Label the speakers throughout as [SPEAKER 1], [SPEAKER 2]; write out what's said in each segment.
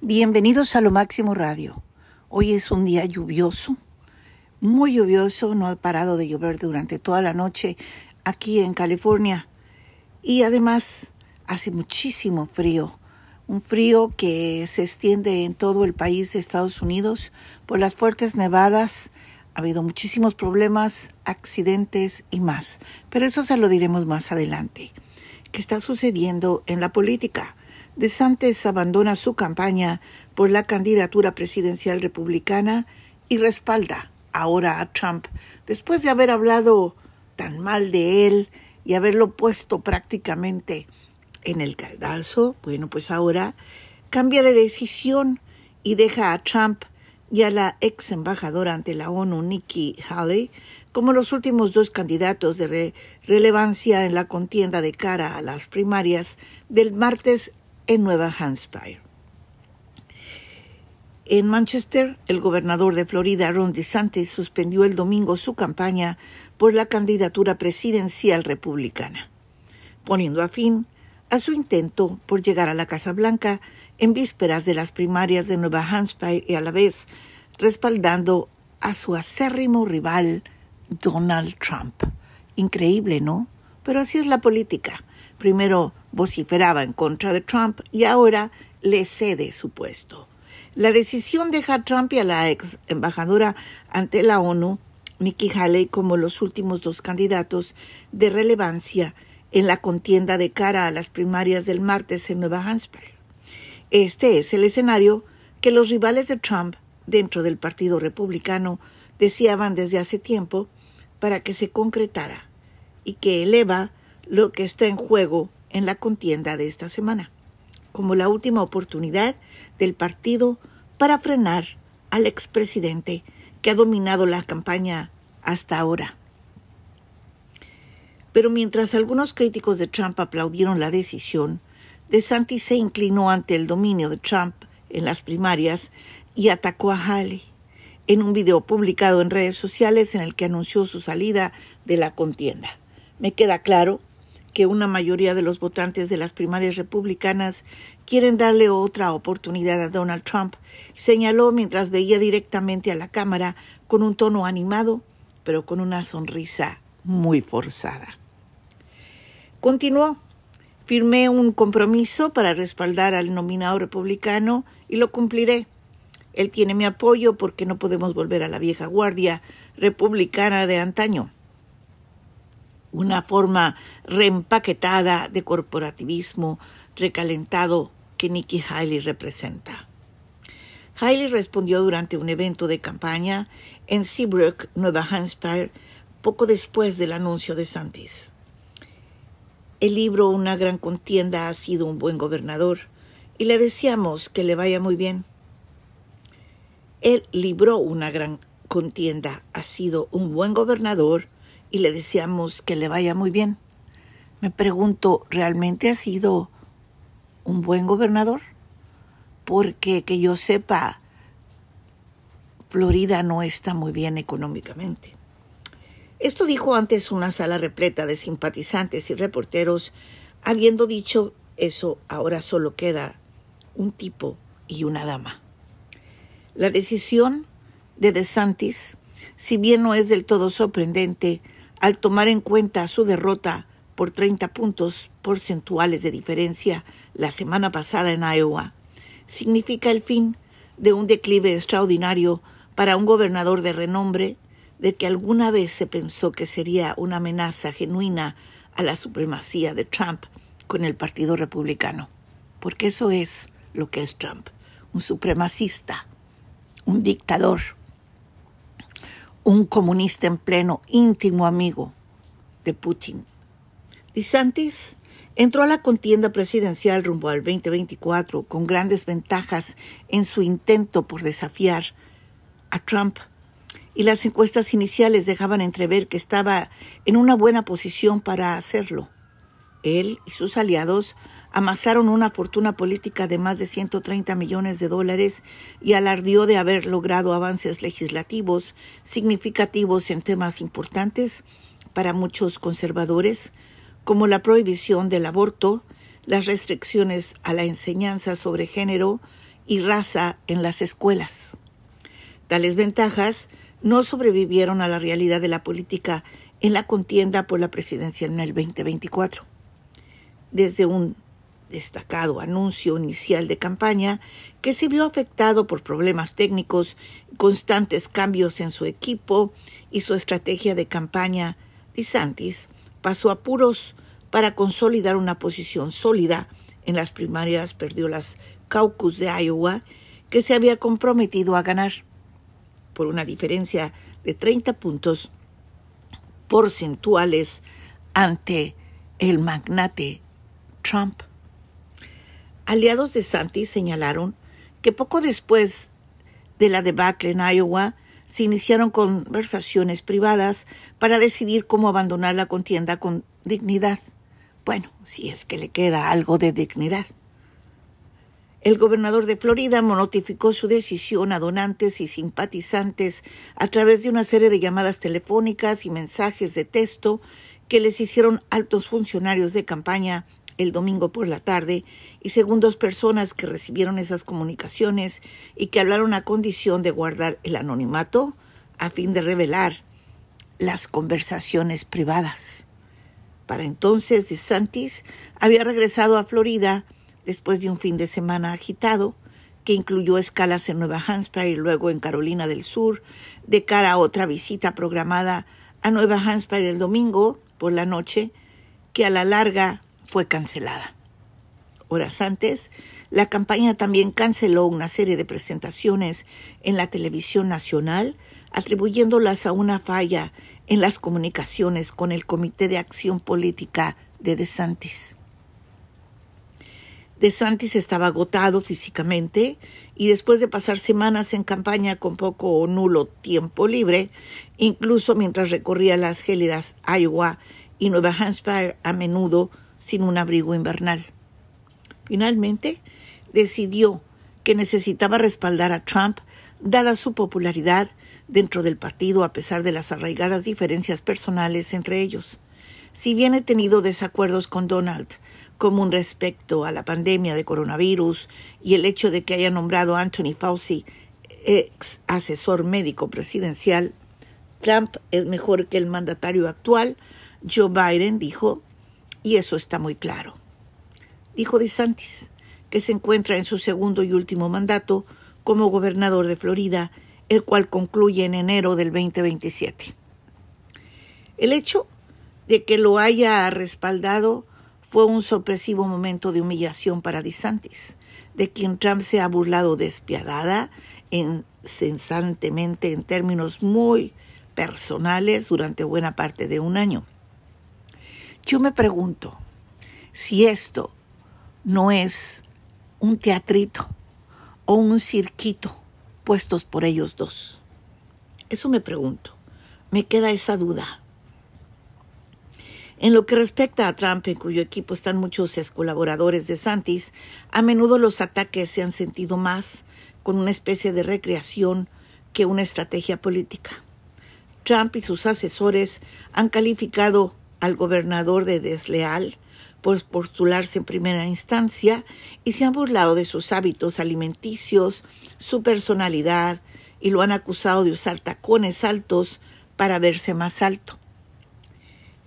[SPEAKER 1] Bienvenidos a Lo Máximo Radio. Hoy es un día lluvioso, muy lluvioso, no ha parado de llover durante toda la noche aquí en California y además hace muchísimo frío, un frío que se extiende en todo el país de Estados Unidos por las fuertes nevadas. Ha habido muchísimos problemas, accidentes y más, pero eso se lo diremos más adelante. ¿Qué está sucediendo en la política? DeSantis abandona su campaña por la candidatura presidencial republicana y respalda ahora a Trump después de haber hablado tan mal de él y haberlo puesto prácticamente en el caldazo. Bueno, pues ahora cambia de decisión y deja a Trump y a la ex embajadora ante la ONU, Nikki Haley, como los últimos dos candidatos de relevancia en la contienda de cara a las primarias del martes en Nueva Hampshire. En Manchester, el gobernador de Florida, Ron DeSantis, suspendió el domingo su campaña por la candidatura presidencial republicana, poniendo a fin a su intento por llegar a la Casa Blanca en vísperas de las primarias de Nueva Hampshire y a la vez respaldando a su acérrimo rival Donald Trump. Increíble, ¿no? Pero así es la política. Primero vociferaba en contra de Trump y ahora le cede su puesto. La decisión deja a Trump y a la ex embajadora ante la ONU, Nikki Haley, como los últimos dos candidatos de relevancia en la contienda de cara a las primarias del martes en Nueva Hampshire. Este es el escenario que los rivales de Trump dentro del Partido Republicano deseaban desde hace tiempo para que se concretara y que eleva lo que está en juego en la contienda de esta semana, como la última oportunidad del partido para frenar al expresidente que ha dominado la campaña hasta ahora. Pero mientras algunos críticos de Trump aplaudieron la decisión, DeSantis se inclinó ante el dominio de Trump en las primarias y atacó a Haley en un video publicado en redes sociales en el que anunció su salida de la contienda. Me queda claro que una mayoría de los votantes de las primarias republicanas quieren darle otra oportunidad a Donald Trump, señaló mientras veía directamente a la cámara con un tono animado, pero con una sonrisa muy forzada. Continuó. Firmé un compromiso para respaldar al nominado republicano y lo cumpliré. Él tiene mi apoyo porque no podemos volver a la vieja guardia republicana de antaño una forma reempaquetada de corporativismo recalentado que Nikki Haley representa. Haley respondió durante un evento de campaña en Seabrook, Nueva Hampshire, poco después del anuncio de Santis. El libro Una gran contienda ha sido un buen gobernador y le deseamos que le vaya muy bien. Él libró una gran contienda, ha sido un buen gobernador y le deseamos que le vaya muy bien. Me pregunto, ¿realmente ha sido un buen gobernador? Porque que yo sepa, Florida no está muy bien económicamente. Esto dijo antes una sala repleta de simpatizantes y reporteros. Habiendo dicho eso, ahora solo queda un tipo y una dama. La decisión de DeSantis, si bien no es del todo sorprendente, al tomar en cuenta su derrota por 30 puntos porcentuales de diferencia la semana pasada en Iowa, significa el fin de un declive extraordinario para un gobernador de renombre de que alguna vez se pensó que sería una amenaza genuina a la supremacía de Trump con el Partido Republicano. Porque eso es lo que es Trump, un supremacista, un dictador un comunista en pleno íntimo amigo de Putin. DeSantis entró a la contienda presidencial rumbo al 2024 con grandes ventajas en su intento por desafiar a Trump y las encuestas iniciales dejaban entrever que estaba en una buena posición para hacerlo. Él y sus aliados amasaron una fortuna política de más de 130 millones de dólares y alardió de haber logrado avances legislativos significativos en temas importantes para muchos conservadores, como la prohibición del aborto, las restricciones a la enseñanza sobre género y raza en las escuelas. Tales ventajas no sobrevivieron a la realidad de la política en la contienda por la presidencia en el 2024. Desde un destacado anuncio inicial de campaña que se vio afectado por problemas técnicos, constantes cambios en su equipo y su estrategia de campaña, DeSantis pasó apuros para consolidar una posición sólida en las primarias, perdió las caucus de Iowa que se había comprometido a ganar por una diferencia de 30 puntos porcentuales ante el magnate Trump. Aliados de Santi señalaron que poco después de la debacle en Iowa se iniciaron conversaciones privadas para decidir cómo abandonar la contienda con dignidad. Bueno, si es que le queda algo de dignidad. El gobernador de Florida notificó su decisión a donantes y simpatizantes a través de una serie de llamadas telefónicas y mensajes de texto que les hicieron altos funcionarios de campaña el domingo por la tarde y según dos personas que recibieron esas comunicaciones y que hablaron a condición de guardar el anonimato a fin de revelar las conversaciones privadas. Para entonces, DeSantis había regresado a Florida después de un fin de semana agitado que incluyó escalas en Nueva Hampshire y luego en Carolina del Sur, de cara a otra visita programada a Nueva Hampshire el domingo por la noche, que a la larga fue cancelada. Horas antes, la campaña también canceló una serie de presentaciones en la televisión nacional, atribuyéndolas a una falla en las comunicaciones con el Comité de Acción Política de DeSantis. DeSantis estaba agotado físicamente y después de pasar semanas en campaña con poco o nulo tiempo libre, incluso mientras recorría las gélidas Iowa y Nueva Hampshire a menudo sin un abrigo invernal. Finalmente, decidió que necesitaba respaldar a Trump dada su popularidad dentro del partido a pesar de las arraigadas diferencias personales entre ellos. Si bien he tenido desacuerdos con Donald, como un respecto a la pandemia de coronavirus y el hecho de que haya nombrado a Anthony Fauci ex asesor médico presidencial, Trump es mejor que el mandatario actual, Joe Biden dijo, y eso está muy claro. Dijo DeSantis, que se encuentra en su segundo y último mandato como gobernador de Florida, el cual concluye en enero del 2027. El hecho de que lo haya respaldado fue un sorpresivo momento de humillación para DeSantis, de quien Trump se ha burlado despiadada, incesantemente en términos muy personales durante buena parte de un año. Yo me pregunto si esto no es un teatrito o un cirquito puestos por ellos dos. Eso me pregunto. Me queda esa duda. En lo que respecta a Trump, en cuyo equipo están muchos colaboradores de Santis, a menudo los ataques se han sentido más con una especie de recreación que una estrategia política. Trump y sus asesores han calificado al gobernador de desleal por postularse en primera instancia y se han burlado de sus hábitos alimenticios, su personalidad y lo han acusado de usar tacones altos para verse más alto.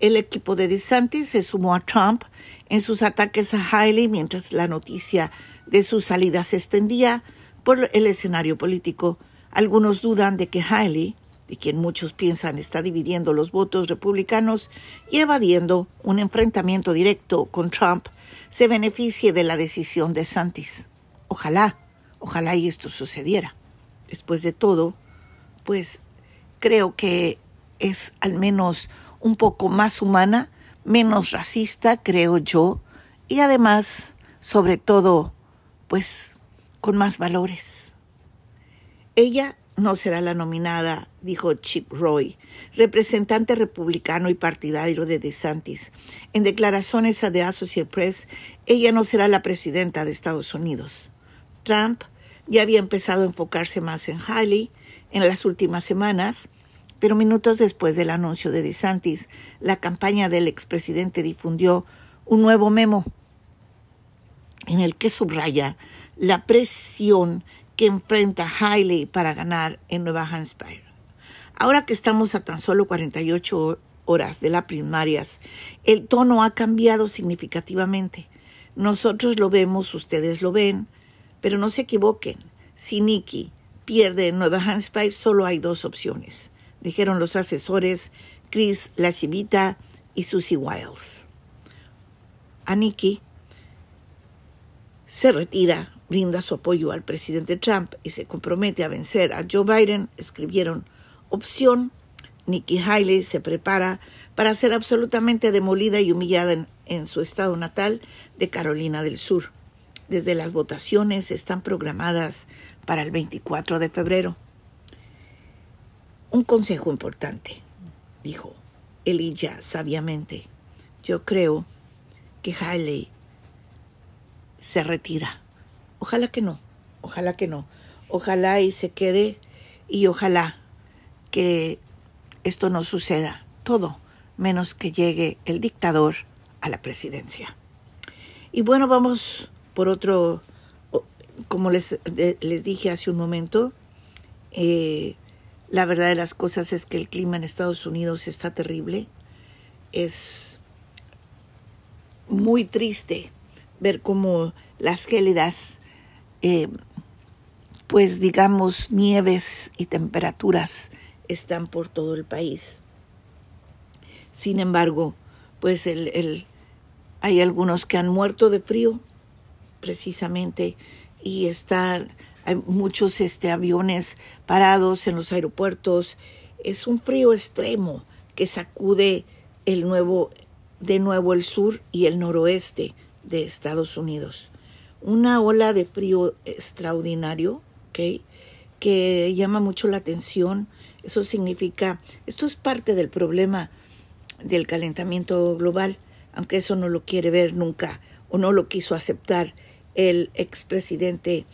[SPEAKER 1] El equipo de DeSantis se sumó a Trump en sus ataques a Haley mientras la noticia de su salida se extendía por el escenario político. Algunos dudan de que Haley de quien muchos piensan está dividiendo los votos republicanos y evadiendo un enfrentamiento directo con Trump, se beneficie de la decisión de Santis. Ojalá, ojalá y esto sucediera. Después de todo, pues creo que es al menos un poco más humana, menos racista, creo yo, y además, sobre todo, pues con más valores. Ella no será la nominada, dijo Chip Roy, representante republicano y partidario de DeSantis. En declaraciones a The Associated Press, ella no será la presidenta de Estados Unidos. Trump ya había empezado a enfocarse más en Haley en las últimas semanas, pero minutos después del anuncio de DeSantis, la campaña del expresidente difundió un nuevo memo en el que subraya la presión que enfrenta Haley para ganar en Nueva Hampshire. Ahora que estamos a tan solo 48 horas de las primarias, el tono ha cambiado significativamente. Nosotros lo vemos, ustedes lo ven, pero no se equivoquen. Si Nikki pierde en Nueva Hampshire, solo hay dos opciones, dijeron los asesores Chris Lachivita y Susie Wiles. A Nikki se retira, brinda su apoyo al presidente Trump y se compromete a vencer a Joe Biden, escribieron opción. Nikki Haley se prepara para ser absolutamente demolida y humillada en, su estado natal de Carolina del Sur. Desde las votaciones están programadas para el 24 de febrero. Un consejo importante, dijo Elijah sabiamente. Yo creo que Haley se retira. Ojalá que no, ojalá que no. Ojalá y se quede y ojalá que esto no suceda. Todo menos que llegue el dictador a la presidencia. Y bueno, vamos por otro, como les, les dije hace un momento, eh, la verdad de las cosas es que el clima en Estados Unidos está terrible. Es muy triste ver cómo las gélidas, eh, pues digamos, nieves y temperaturas están por todo el país. Sin embargo, pues el, hay algunos que han muerto de frío, precisamente, y están, hay muchos este, aviones parados en los aeropuertos. Es un frío extremo que sacude el nuevo, de nuevo el sur y el noroeste de Estados Unidos. Una ola de frío extraordinario, que llama mucho la atención. Eso significa, esto es parte del problema del calentamiento global, aunque eso no lo quiere ver nunca o no lo quiso aceptar el expresidente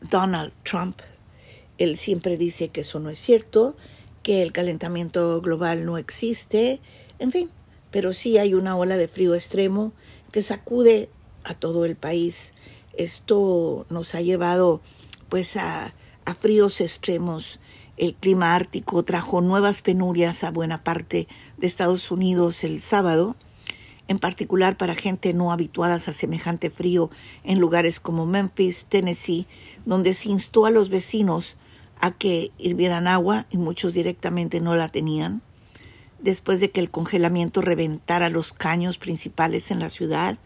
[SPEAKER 1] Donald Trump. Él siempre dice que eso no es cierto, que el calentamiento global no existe, en fin, pero sí hay una ola de frío extremo que sacude a todo el país. Esto nos ha llevado pues a, a fríos extremos el clima ártico trajo nuevas penurias a buena parte de Estados Unidos el sábado, en particular para gente no habituada a semejante frío en lugares como Memphis, Tennessee, donde se instó a los vecinos a que hirvieran agua y muchos directamente no la tenían. Después de que el congelamiento reventara los caños principales en la ciudad,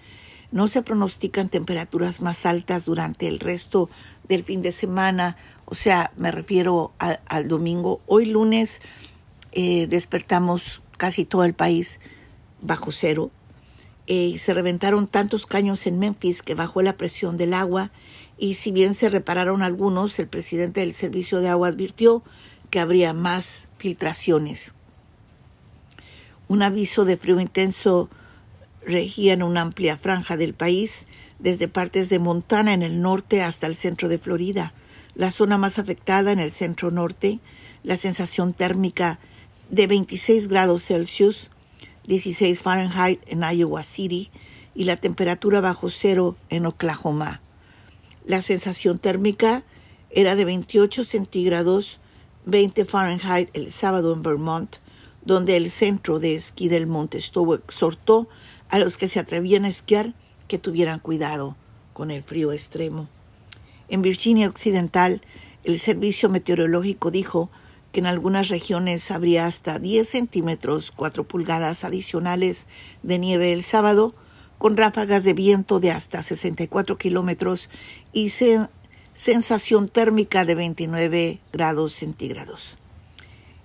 [SPEAKER 1] no se pronostican temperaturas más altas durante el resto del fin de semana o sea, me refiero al domingo. Hoy lunes eh, despertamos casi todo el país bajo cero. Eh, se reventaron tantos caños en Memphis que bajó la presión del agua y si bien se repararon algunos, el presidente del servicio de agua advirtió que habría más filtraciones. Un aviso de frío intenso regía en una amplia franja del país, desde partes de Montana en el norte hasta el centro de Florida la zona más afectada en el centro norte, la sensación térmica de 26 grados Celsius, 16 Fahrenheit en Iowa City y la temperatura bajo cero en Oklahoma. La sensación térmica era de 28 centígrados, 20 Fahrenheit el sábado en Vermont, donde el centro de esquí del Monte Stowe exhortó a los que se atrevían a esquiar que tuvieran cuidado con el frío extremo. En Virginia Occidental, el Servicio Meteorológico dijo que en algunas regiones habría hasta 10 centímetros, 4 pulgadas adicionales de nieve el sábado, con ráfagas de viento de hasta 64 kilómetros y sensación térmica de 29 grados centígrados.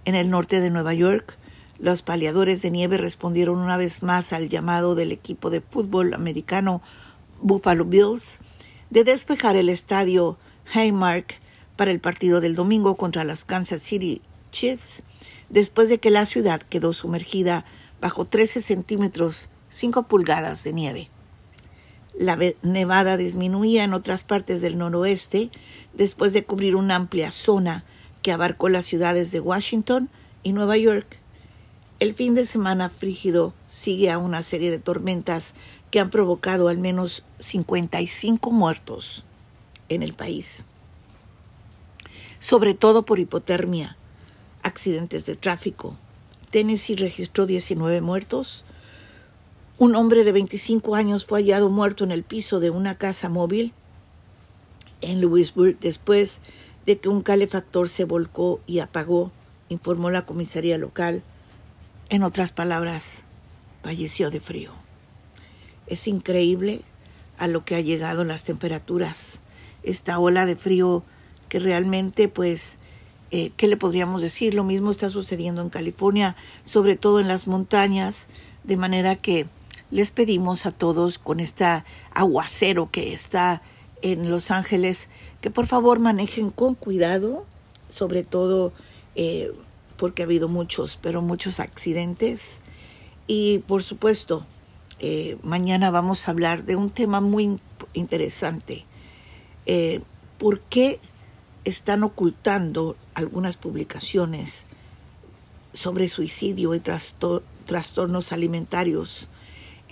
[SPEAKER 1] En el norte de Nueva York, los paliadores de nieve respondieron una vez más al llamado del equipo de fútbol americano Buffalo Bills de despejar el estadio Haymark para el partido del domingo contra los Kansas City Chiefs, después de que la ciudad quedó sumergida bajo 13 centímetros 5 pulgadas de nieve. La nevada disminuía en otras partes del noroeste después de cubrir una amplia zona que abarcó las ciudades de Washington y Nueva York. El fin de semana frígido sigue a una serie de tormentas que han provocado al menos 55 muertos en el país, sobre todo por hipotermia, accidentes de tráfico. Tennessee registró 19 muertos. Un hombre de 25 años fue hallado muerto en el piso de una casa móvil en Louisburg después de que un calefactor se volcó y apagó, informó la comisaría local. En otras palabras, falleció de frío. Es increíble a lo que ha llegado las temperaturas. Esta ola de frío que realmente, pues, eh, ¿qué le podríamos decir? Lo mismo está sucediendo en California, sobre todo en las montañas, de manera que les pedimos a todos con este aguacero que está en Los Ángeles que por favor manejen con cuidado, sobre todo eh, porque ha habido muchos, pero muchos accidentes. Y por supuesto, eh, mañana vamos a hablar de un tema muy interesante. Eh, ¿Por qué están ocultando algunas publicaciones sobre suicidio y trastornos alimentarios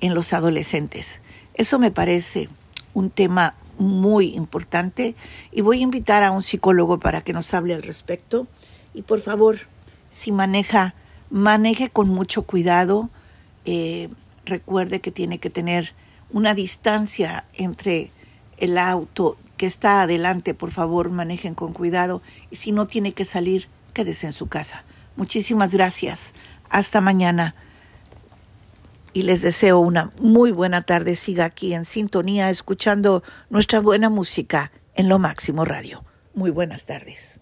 [SPEAKER 1] en los adolescentes? Eso me parece un tema muy importante y voy a invitar a un psicólogo para que nos hable al respecto. Y por favor, si maneja, maneje con mucho cuidado. Eh, recuerde que tiene que tener una distancia entre el auto que está adelante. Por favor, manejen con cuidado. Y si no tiene que salir, quédese en su casa. Muchísimas gracias. Hasta mañana y les deseo una muy buena tarde. Siga aquí en sintonía escuchando nuestra buena música en Lo Máximo Radio. Muy buenas tardes.